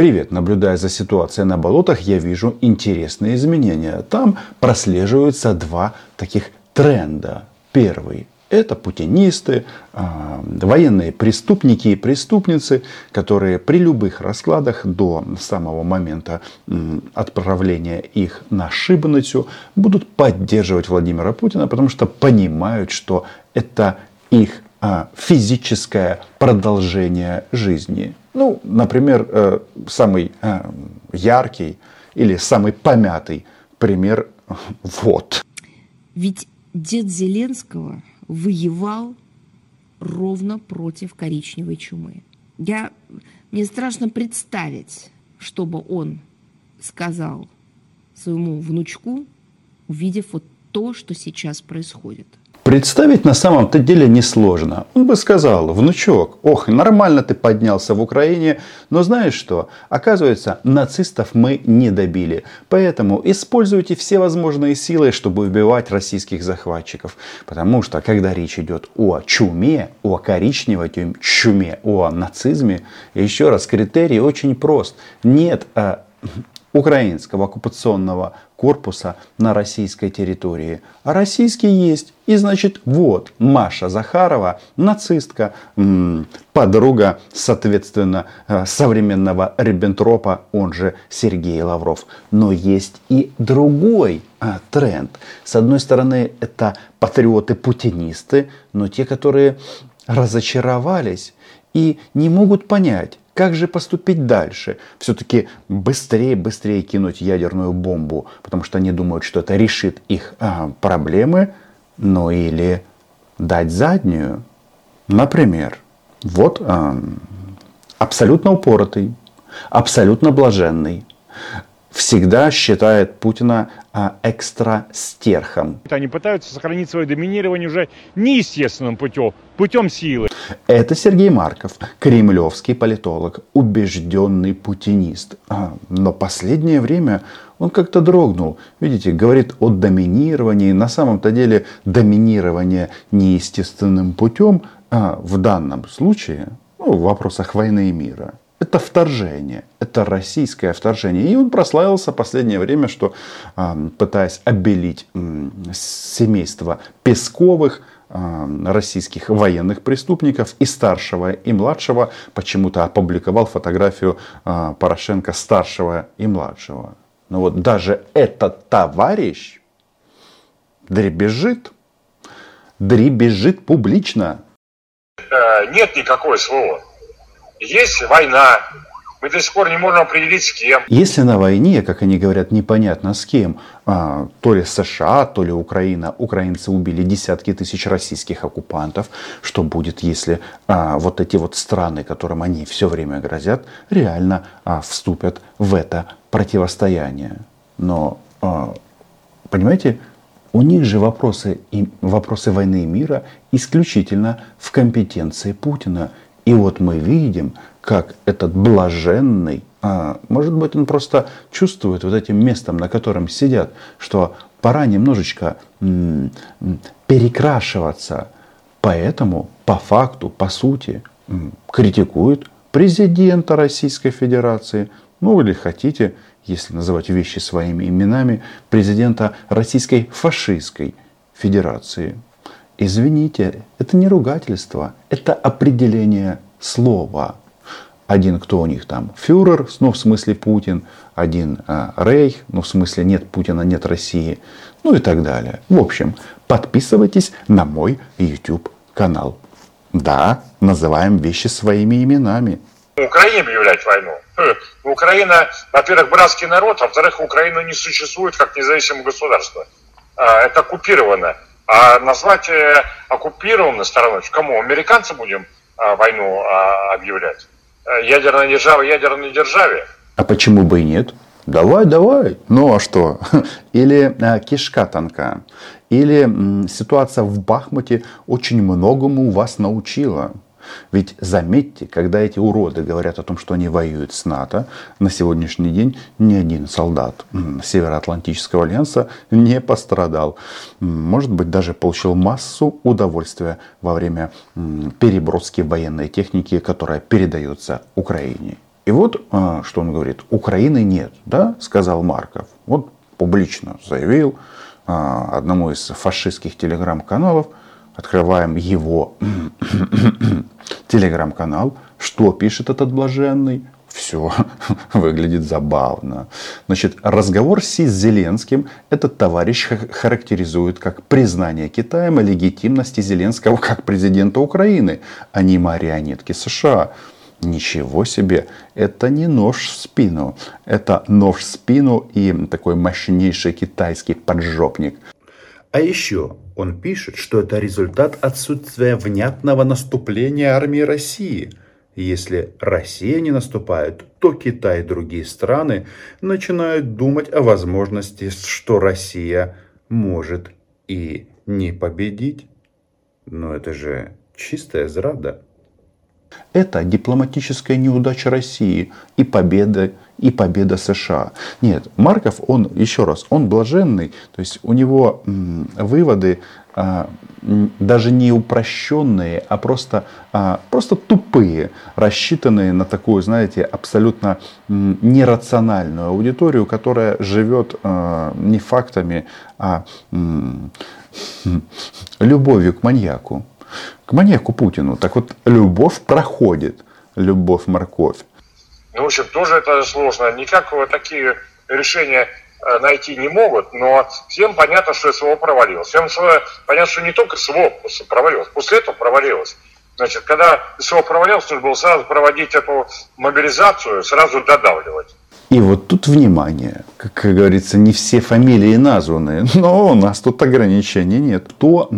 Привет, наблюдая за ситуацией на болотах, я вижу интересные изменения. Там прослеживаются два таких тренда. Первый это путинисты, а, военные преступники и преступницы, которые при любых раскладах до самого момента отправления их на шибаницу будут поддерживать Владимира Путина, потому что понимают, что это их а, физическое продолжение жизни. Ну, например, э, самый э, яркий или самый помятый пример вот. Ведь дед Зеленского воевал ровно против коричневой чумы. Я, мне страшно представить, чтобы он сказал своему внучку, увидев вот то, что сейчас происходит. Представить на самом-то деле несложно. Он бы сказал, внучок, ох, нормально ты поднялся в Украине, но знаешь что, оказывается, нацистов мы не добили. Поэтому используйте все возможные силы, чтобы убивать российских захватчиков. Потому что, когда речь идет о чуме, о коричневой чуме, о нацизме, еще раз, критерий очень прост. Нет а, украинского оккупационного корпуса на российской территории. А российский есть. И значит, вот Маша Захарова, нацистка, подруга, соответственно, э, современного Риббентропа, он же Сергей Лавров. Но есть и другой а, тренд. С одной стороны, это патриоты-путинисты, но те, которые разочаровались и не могут понять, как же поступить дальше? Все-таки быстрее, быстрее кинуть ядерную бомбу, потому что они думают, что это решит их а, проблемы, ну или дать заднюю. Например, вот а, абсолютно упоротый, абсолютно блаженный, всегда считает Путина а, экстрастерхом. Они пытаются сохранить свое доминирование уже неестественным путем, путем силы. Это Сергей Марков, кремлевский политолог, убежденный путинист. А, но последнее время он как-то дрогнул. Видите, говорит о доминировании. На самом-то деле доминирование неестественным путем а, в данном случае, ну, в вопросах войны и мира, это вторжение, это российское вторжение. И он прославился последнее время, что пытаясь обелить семейство Песковых, российских военных преступников и старшего и младшего почему-то опубликовал фотографию а, Порошенко старшего и младшего. Но вот даже этот товарищ дребезжит, дребезжит публично. Э, нет никакой СВО. Есть война, мы до сих пор не можем определить с кем. Если на войне, как они говорят, непонятно с кем, а, то ли США, то ли Украина, украинцы убили десятки тысяч российских оккупантов, что будет, если а, вот эти вот страны, которым они все время грозят, реально а, вступят в это противостояние. Но, а, понимаете, у них же вопросы, и, вопросы войны и мира исключительно в компетенции Путина. И вот мы видим, как этот блаженный, а, может быть, он просто чувствует вот этим местом, на котором сидят, что пора немножечко м- перекрашиваться. Поэтому по факту, по сути, м- критикует президента Российской Федерации, ну или хотите, если называть вещи своими именами, президента Российской фашистской Федерации. Извините, это не ругательство, это определение слова. Один, кто у них там, фюрер, ну в смысле Путин, один э, Рейх, ну в смысле нет Путина, нет России, ну и так далее. В общем, подписывайтесь на мой YouTube канал. Да, называем вещи своими именами. Украине объявлять войну. Хм, Украина, во-первых, братский народ, а во-вторых, Украина не существует как независимое государство. А, это оккупировано. А назвать э, оккупированной стороной, кому? Американцы будем а, войну объявлять? Э, ядерная держава ядерной державе? А почему бы и нет? Давай, давай. Ну а что? Или э, кишка тонка. Или э, ситуация в Бахмуте очень многому вас научила. Ведь заметьте, когда эти уроды говорят о том, что они воюют с НАТО, на сегодняшний день ни один солдат Североатлантического альянса не пострадал. Может быть, даже получил массу удовольствия во время переброски военной техники, которая передается Украине. И вот, а, что он говорит, Украины нет, да, сказал Марков. Вот публично заявил а, одному из фашистских телеграм-каналов, открываем его телеграм-канал, что пишет этот блаженный, все выглядит забавно. Значит, разговор с Зеленским этот товарищ характеризует как признание Китаем легитимности Зеленского как президента Украины, а не марионетки США. Ничего себе, это не нож в спину, это нож в спину и такой мощнейший китайский поджопник. А еще он пишет, что это результат отсутствия внятного наступления армии России – если Россия не наступает, то Китай и другие страны начинают думать о возможности, что Россия может и не победить. Но это же чистая зрада. Это дипломатическая неудача России и победа, и победа США. Нет, Марков, он, еще раз, он блаженный, то есть у него м, выводы а, даже не упрощенные, а просто, а, просто тупые, рассчитанные на такую, знаете, абсолютно нерациональную аудиторию, которая живет а, не фактами, а любовью к маньяку к маньяку Путину. Так вот, любовь проходит, любовь-морковь. Ну, в общем, тоже это сложно. Никак такие решения э, найти не могут, но всем понятно, что СВО провалилось. Всем понятно, что не только СВО провалилось, после этого провалилось. Значит, когда СВО провалилось, нужно было сразу проводить эту мобилизацию, сразу додавливать. И вот тут внимание, как говорится, не все фамилии названы, но у нас тут ограничений нет. Кто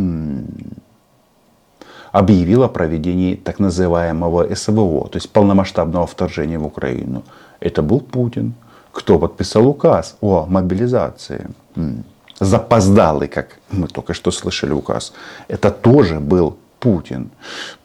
объявил о проведении так называемого СВО, то есть полномасштабного вторжения в Украину. Это был Путин. Кто подписал указ о мобилизации? Запоздалый, как мы только что слышали указ. Это тоже был Путин.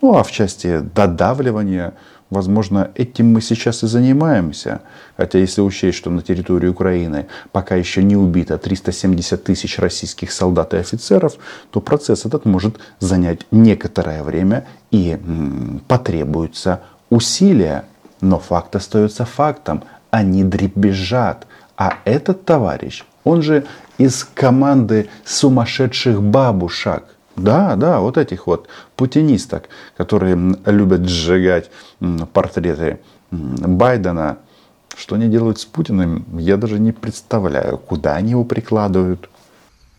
Ну а в части додавливания Возможно, этим мы сейчас и занимаемся. Хотя если учесть, что на территории Украины пока еще не убито 370 тысяч российских солдат и офицеров, то процесс этот может занять некоторое время и м, потребуются усилия. Но факт остается фактом. Они дребезжат. А этот товарищ, он же из команды сумасшедших бабушек, да, да, вот этих вот путинисток, которые любят сжигать портреты Байдена. Что они делают с Путиным, я даже не представляю, куда они его прикладывают.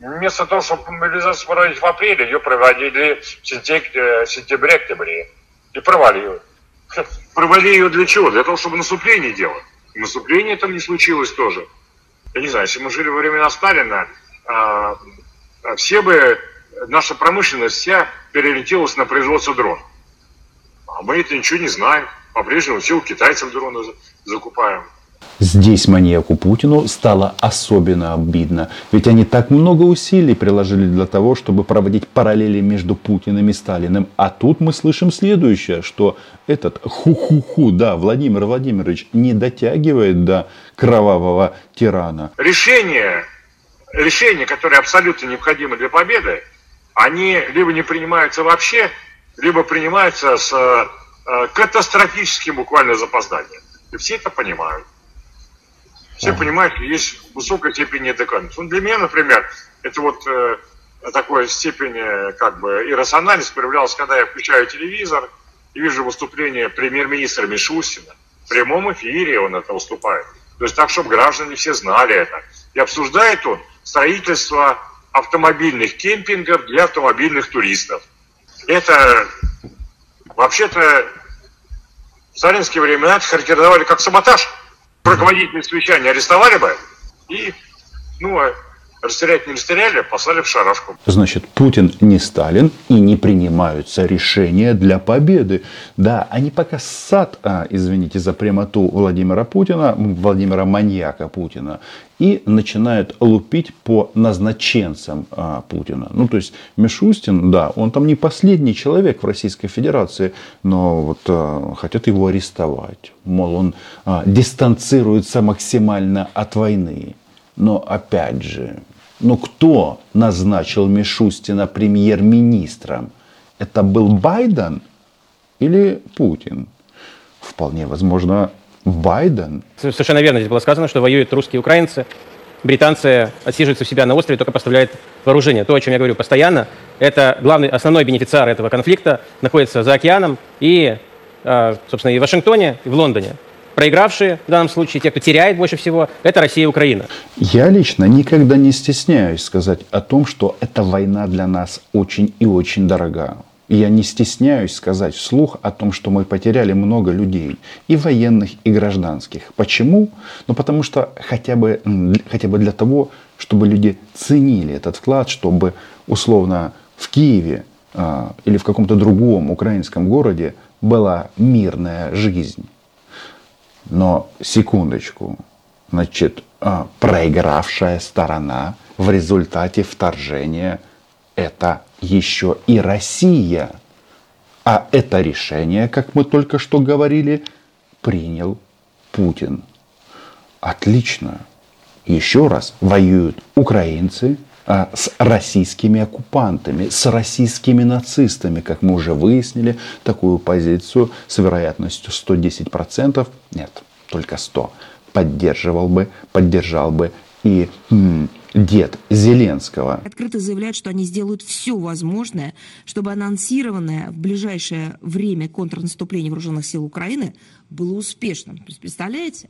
Вместо того, чтобы мобилизацию проводить в апреле, ее проводили в сентябре-октябре. И провалили. Провалили ее для чего? Для того, чтобы наступление делать. И наступление там не случилось тоже. Я не знаю, если мы жили во времена Сталина, а, все бы наша промышленность вся переориентировалась на производство дронов. А мы это ничего не знаем. По-прежнему все у китайцев дроны закупаем. Здесь маньяку Путину стало особенно обидно. Ведь они так много усилий приложили для того, чтобы проводить параллели между Путиным и Сталиным. А тут мы слышим следующее, что этот ху-ху-ху, да, Владимир Владимирович не дотягивает до кровавого тирана. Решение, решение, которое абсолютно необходимо для победы, они либо не принимаются вообще, либо принимаются с э, катастрофическим буквально запозданием. И все это понимают. Все понимают, что есть высокая степень неадекватности. Ну, для меня, например, это вот э, такой степень э, как бы иррациональность проявлялась, когда я включаю телевизор и вижу выступление премьер-министра Мишустина. В прямом эфире он это выступает. То есть так, чтобы граждане все знали это. И обсуждает он строительство автомобильных кемпингов для автомобильных туристов. Это вообще-то в сталинские времена характеризовали как саботаж. Руководителей совещания арестовали бы и ну, а Расстрелять не расстреляли, послали в шарашку. Значит, Путин не Сталин и не принимаются решения для победы. Да, они пока сад, а, извините за прямоту Владимира Путина, Владимира маньяка Путина, и начинают лупить по назначенцам а, Путина. Ну, то есть Мишустин, да, он там не последний человек в Российской Федерации, но вот а, хотят его арестовать. Мол, он а, дистанцируется максимально от войны. Но опять же, ну кто назначил Мишустина премьер-министром? Это был Байден или Путин? Вполне возможно, Байден? Совершенно верно здесь было сказано, что воюют русские и украинцы. Британцы отсиживаются у себя на острове, только поставляют вооружение. То, о чем я говорю постоянно, это главный, основной бенефициар этого конфликта находится за океаном и, а, собственно, и в Вашингтоне, и в Лондоне. Проигравшие в данном случае, те, кто теряет больше всего, это Россия и Украина. Я лично никогда не стесняюсь сказать о том, что эта война для нас очень и очень дорога. Я не стесняюсь сказать вслух о том, что мы потеряли много людей, и военных, и гражданских. Почему? Ну потому что хотя бы, хотя бы для того, чтобы люди ценили этот вклад, чтобы условно в Киеве э, или в каком-то другом украинском городе была мирная жизнь. Но секундочку, значит, а, проигравшая сторона в результате вторжения это еще и Россия. А это решение, как мы только что говорили, принял Путин. Отлично. Еще раз, воюют украинцы с российскими оккупантами, с российскими нацистами, как мы уже выяснили, такую позицию с вероятностью 110%, нет, только 100, поддерживал бы, поддержал бы и м, дед Зеленского. Открыто заявляют, что они сделают все возможное, чтобы анонсированное в ближайшее время контрнаступление вооруженных сил Украины было успешным. Представляете?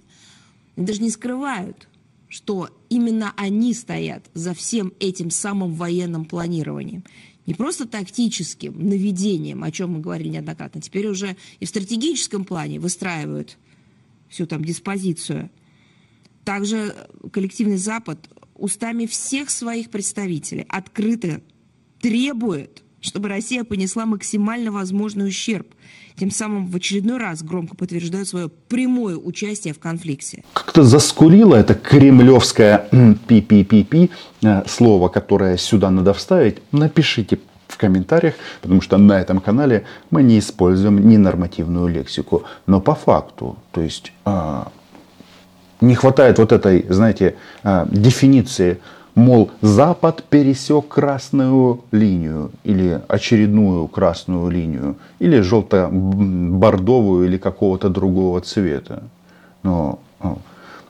Даже не скрывают, что именно они стоят за всем этим самым военным планированием. Не просто тактическим наведением, о чем мы говорили неоднократно, теперь уже и в стратегическом плане выстраивают всю там диспозицию. Также коллективный Запад устами всех своих представителей открыто требует, чтобы Россия понесла максимально возможный ущерб. Тем самым в очередной раз громко подтверждают свое прямое участие в конфликте. Как-то заскурило это кремлевское пи-пи-пи-пи э, слово, которое сюда надо вставить. Напишите в комментариях, потому что на этом канале мы не используем ненормативную лексику. Но по факту, то есть а, не хватает вот этой, знаете, а, дефиниции, мол, Запад пересек красную линию или очередную красную линию, или желто-бордовую или какого-то другого цвета. Но ну,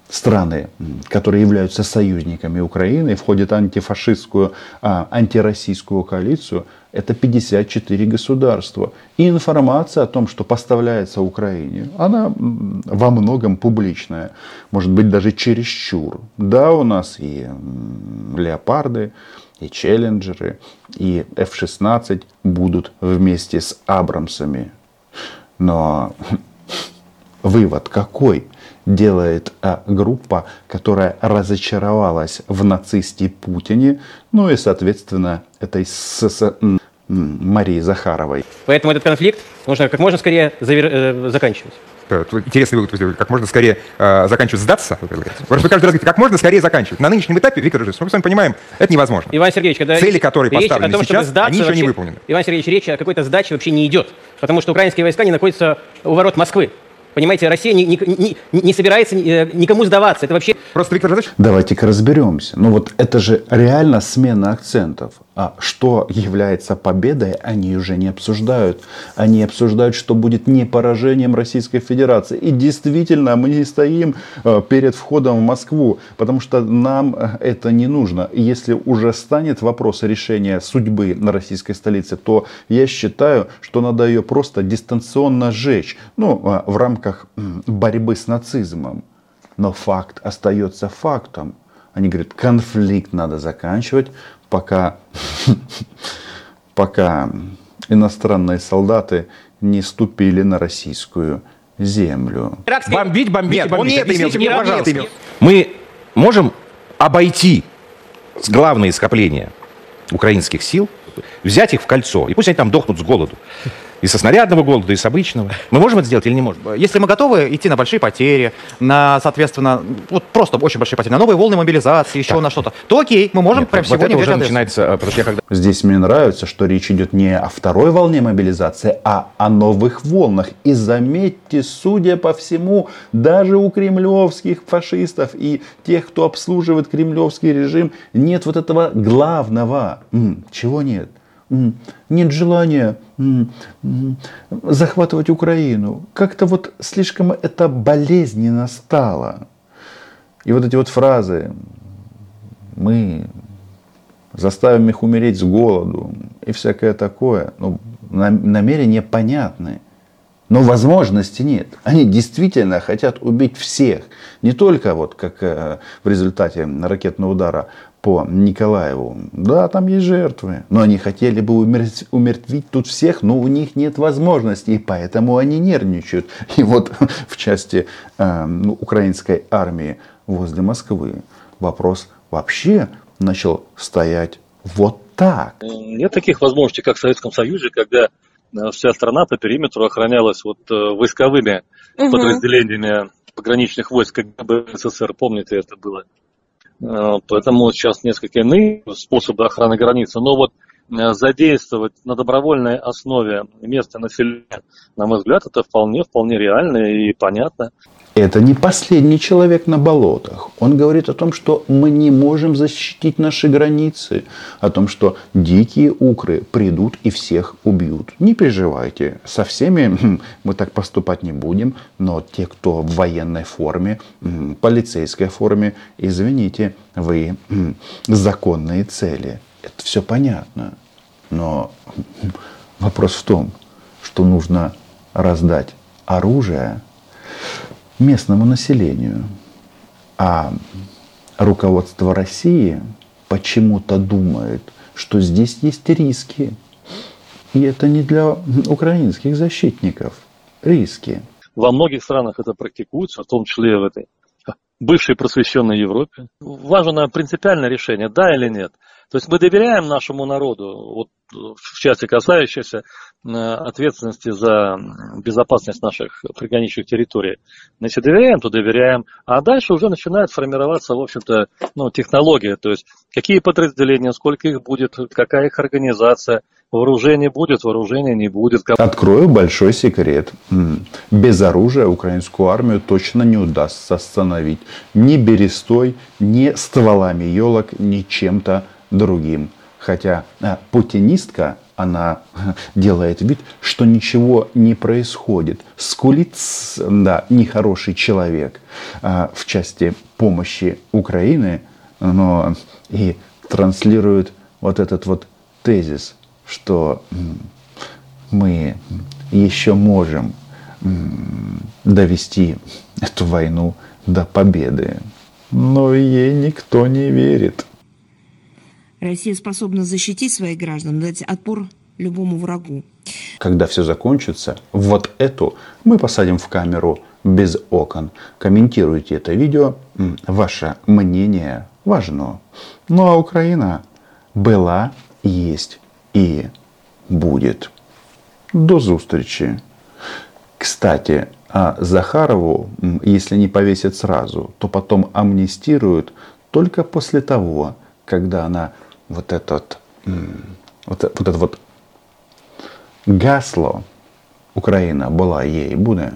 страны, которые являются союзниками Украины, входят в антифашистскую, а, антироссийскую коалицию, это 54 государства. И информация о том, что поставляется Украине, она во многом публичная. Может быть, даже чересчур. Да, у нас и леопарды, и челленджеры, и F-16 будут вместе с Абрамсами. Но вывод какой? Делает а, группа, которая разочаровалась в нацисте Путине, ну и, соответственно, этой с, с, Марии Захаровой. Поэтому этот конфликт нужно как можно скорее завер... э, заканчивать. Интересный вывод, как можно скорее э, заканчивать, сдаться. Просто вы каждый раз говорите, как можно скорее заканчивать. На нынешнем этапе, Виктор Жильевич, мы с вами понимаем, это невозможно. Иван Сергеевич, когда Цели, которые поставлены том, сейчас, сдаться, они еще вообще, не выполнены. Иван Сергеевич, речь о какой-то сдаче вообще не идет, потому что украинские войска не находятся у ворот Москвы. Понимаете, Россия не, не, не, не собирается э, никому сдаваться. Это вообще... Просто, Виктор Иванович... Давайте-ка разберемся. Ну вот это же реально смена акцентов. А что является победой, они уже не обсуждают. Они обсуждают, что будет не поражением Российской Федерации. И действительно, мы не стоим э, перед входом в Москву, потому что нам э, это не нужно. Если уже станет вопрос решения судьбы на российской столице, то я считаю, что надо ее просто дистанционно сжечь. Ну, в рамках рамках борьбы с нацизмом. Но факт остается фактом. Они говорят, конфликт надо заканчивать, пока, пока иностранные солдаты не ступили на российскую землю. Бомбить, бомбить, Нет, бомбить. Он не это имел, пожалуйста. Мы можем обойти главные скопления украинских сил, взять их в кольцо, и пусть они там дохнут с голоду. И со снарядного голода, и с обычного. Мы можем это сделать или не можем? Если мы готовы идти на большие потери, на, соответственно, вот просто очень большие потери, на новые волны мобилизации, еще так. на что-то, то окей, мы можем Нет, прямо вот сегодня это уже начинается, э, потому что я когда... Здесь мне нравится, что речь идет не о второй волне мобилизации, а о новых волнах. И заметьте, судя по всему, даже у кремлевских фашистов и тех, кто обслуживает кремлевский режим, нет вот этого главного. М, чего нет? Нет желания захватывать Украину. Как-то вот слишком это болезненно стало. И вот эти вот фразы «мы заставим их умереть с голоду» и всякое такое, ну, намерения понятны. Но возможности нет. Они действительно хотят убить всех. Не только вот как э, в результате ракетного удара по Николаеву. Да, там есть жертвы. Но они хотели бы умертвить тут всех, но у них нет возможности. И поэтому они нервничают. И вот в части э, ну, украинской армии возле Москвы вопрос вообще начал стоять вот так. Нет таких возможностей, как в Советском Союзе, когда Э, вся страна по периметру охранялась вот э, войсковыми угу. подразделениями пограничных войск КГБ СССР, помните, это было. Э, поэтому сейчас несколько иные способы охраны границы. Но вот задействовать на добровольной основе место населения, на мой взгляд, это вполне, вполне реально и понятно. Это не последний человек на болотах. Он говорит о том, что мы не можем защитить наши границы, о том, что дикие укры придут и всех убьют. Не переживайте, со всеми хм, мы так поступать не будем, но те, кто в военной форме, полицейской форме, извините, вы законные цели. Это все понятно. Но вопрос в том, что нужно раздать оружие, местному населению. А руководство России почему-то думает, что здесь есть риски. И это не для украинских защитников. Риски. Во многих странах это практикуется, в том числе в этой бывшей просвещенной Европе. Важно принципиальное решение, да или нет. То есть мы доверяем нашему народу, вот в части касающейся э, ответственности за безопасность наших приграничных территорий. Если доверяем, то доверяем. А дальше уже начинает формироваться, в общем-то, ну, технология. То есть какие подразделения, сколько их будет, какая их организация, вооружение будет, вооружение не будет. Открою большой секрет. Без оружия украинскую армию точно не удастся остановить. Ни берестой, ни стволами елок, ни чем-то другим. Хотя а, путинистка, она делает вид, что ничего не происходит. Скулит, да, нехороший человек а, в части помощи Украины, но и транслирует вот этот вот тезис, что мы еще можем довести эту войну до победы. Но ей никто не верит. Россия способна защитить своих граждан, дать отпор любому врагу. Когда все закончится, вот эту мы посадим в камеру без окон. Комментируйте это видео. Ваше мнение важно. Ну а Украина была, есть и будет. До зустрічі. Кстати, а Захарову, если не повесят сразу, то потом амнистируют только после того, когда она вот этот, вот, вот это вот гасло Украина была ей будет,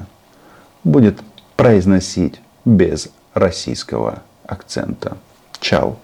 будет произносить без российского акцента. Чао.